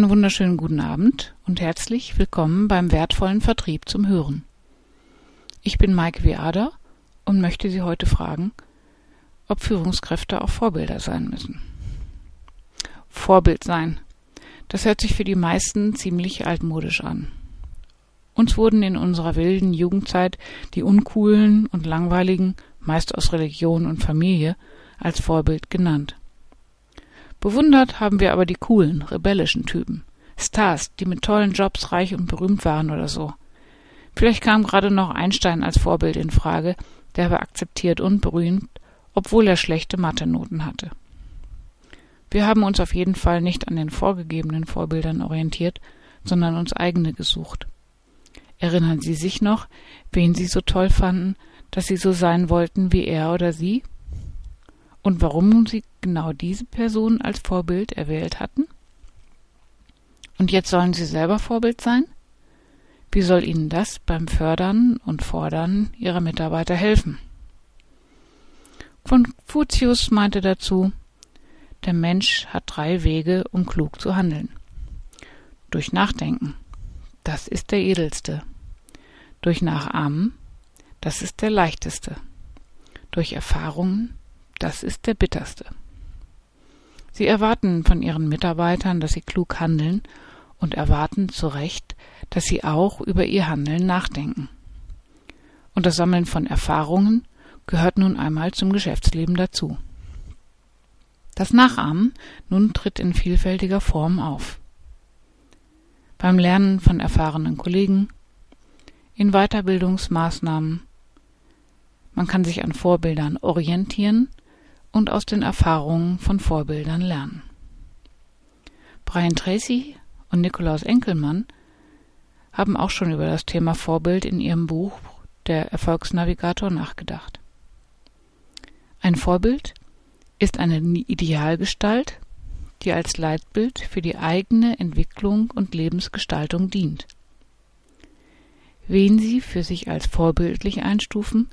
Einen wunderschönen guten Abend und herzlich willkommen beim wertvollen Vertrieb zum Hören. Ich bin Maike Viader und möchte Sie heute fragen, ob Führungskräfte auch Vorbilder sein müssen. Vorbild sein. Das hört sich für die meisten ziemlich altmodisch an. Uns wurden in unserer wilden Jugendzeit die uncoolen und langweiligen, meist aus Religion und Familie, als Vorbild genannt. Bewundert haben wir aber die coolen, rebellischen Typen. Stars, die mit tollen Jobs reich und berühmt waren oder so. Vielleicht kam gerade noch Einstein als Vorbild in Frage, der war akzeptiert und berühmt, obwohl er schlechte Mathe-Noten hatte. Wir haben uns auf jeden Fall nicht an den vorgegebenen Vorbildern orientiert, sondern uns eigene gesucht. Erinnern Sie sich noch, wen Sie so toll fanden, dass Sie so sein wollten wie er oder sie? Und warum Sie genau diese Person als Vorbild erwählt hatten? Und jetzt sollen Sie selber Vorbild sein? Wie soll Ihnen das beim Fördern und Fordern Ihrer Mitarbeiter helfen? Konfuzius meinte dazu, der Mensch hat drei Wege, um klug zu handeln. Durch Nachdenken, das ist der edelste. Durch Nachahmen, das ist der leichteste. Durch Erfahrungen, das ist der bitterste. Sie erwarten von ihren Mitarbeitern, dass sie klug handeln und erwarten zu Recht, dass sie auch über ihr Handeln nachdenken. Und das Sammeln von Erfahrungen gehört nun einmal zum Geschäftsleben dazu. Das Nachahmen nun tritt in vielfältiger Form auf. Beim Lernen von erfahrenen Kollegen, in Weiterbildungsmaßnahmen, man kann sich an Vorbildern orientieren und aus den Erfahrungen von Vorbildern lernen. Brian Tracy und Nikolaus Enkelmann haben auch schon über das Thema Vorbild in ihrem Buch Der Erfolgsnavigator nachgedacht. Ein Vorbild ist eine Idealgestalt, die als Leitbild für die eigene Entwicklung und Lebensgestaltung dient. Wen sie für sich als vorbildlich einstufen,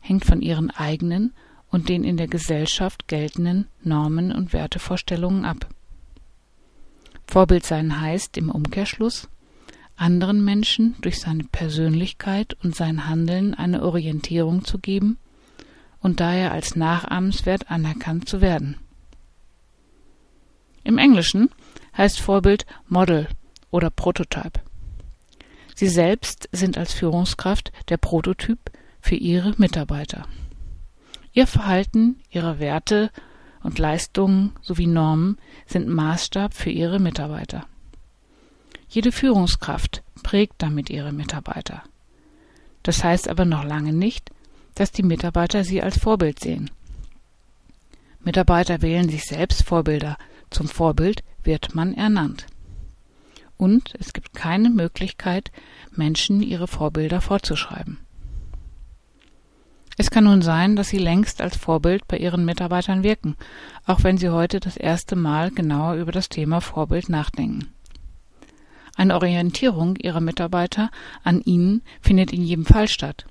hängt von ihren eigenen und den in der Gesellschaft geltenden Normen und Wertevorstellungen ab. Vorbild sein heißt im Umkehrschluss, anderen Menschen durch seine Persönlichkeit und sein Handeln eine Orientierung zu geben und daher als nachahmenswert anerkannt zu werden. Im Englischen heißt Vorbild Model oder Prototype. Sie selbst sind als Führungskraft der Prototyp für ihre Mitarbeiter. Ihr Verhalten, ihre Werte und Leistungen sowie Normen sind Maßstab für ihre Mitarbeiter. Jede Führungskraft prägt damit ihre Mitarbeiter. Das heißt aber noch lange nicht, dass die Mitarbeiter sie als Vorbild sehen. Mitarbeiter wählen sich selbst Vorbilder, zum Vorbild wird man ernannt. Und es gibt keine Möglichkeit, Menschen ihre Vorbilder vorzuschreiben. Es kann nun sein, dass Sie längst als Vorbild bei Ihren Mitarbeitern wirken, auch wenn Sie heute das erste Mal genauer über das Thema Vorbild nachdenken. Eine Orientierung Ihrer Mitarbeiter an Ihnen findet in jedem Fall statt.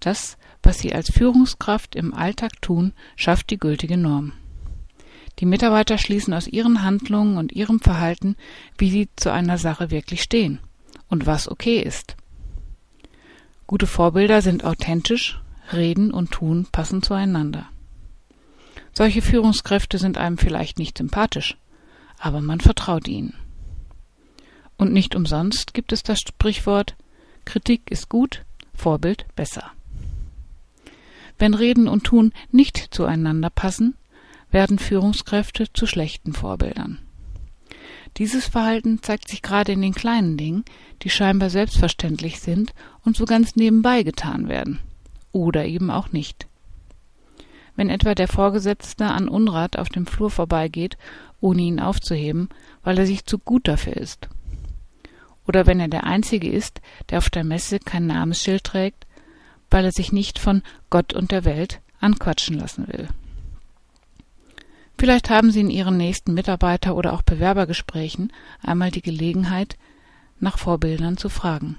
Das, was Sie als Führungskraft im Alltag tun, schafft die gültige Norm. Die Mitarbeiter schließen aus ihren Handlungen und ihrem Verhalten, wie sie zu einer Sache wirklich stehen und was okay ist. Gute Vorbilder sind authentisch, Reden und Tun passen zueinander. Solche Führungskräfte sind einem vielleicht nicht sympathisch, aber man vertraut ihnen. Und nicht umsonst gibt es das Sprichwort Kritik ist gut, Vorbild besser. Wenn Reden und Tun nicht zueinander passen, werden Führungskräfte zu schlechten Vorbildern. Dieses Verhalten zeigt sich gerade in den kleinen Dingen, die scheinbar selbstverständlich sind und so ganz nebenbei getan werden. Oder eben auch nicht. Wenn etwa der Vorgesetzte an Unrat auf dem Flur vorbeigeht, ohne ihn aufzuheben, weil er sich zu gut dafür ist. Oder wenn er der Einzige ist, der auf der Messe kein Namensschild trägt, weil er sich nicht von Gott und der Welt anquatschen lassen will. Vielleicht haben Sie in Ihren nächsten Mitarbeiter- oder auch Bewerbergesprächen einmal die Gelegenheit, nach Vorbildern zu fragen.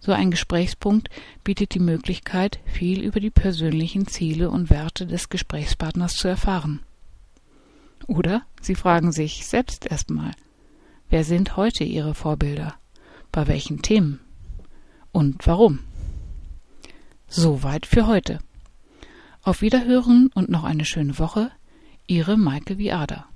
So ein Gesprächspunkt bietet die Möglichkeit, viel über die persönlichen Ziele und Werte des Gesprächspartners zu erfahren. Oder Sie fragen sich selbst erstmal, Wer sind heute Ihre Vorbilder? Bei welchen Themen? Und warum? Soweit für heute. Auf Wiederhören und noch eine schöne Woche. Ihre Maike Viada.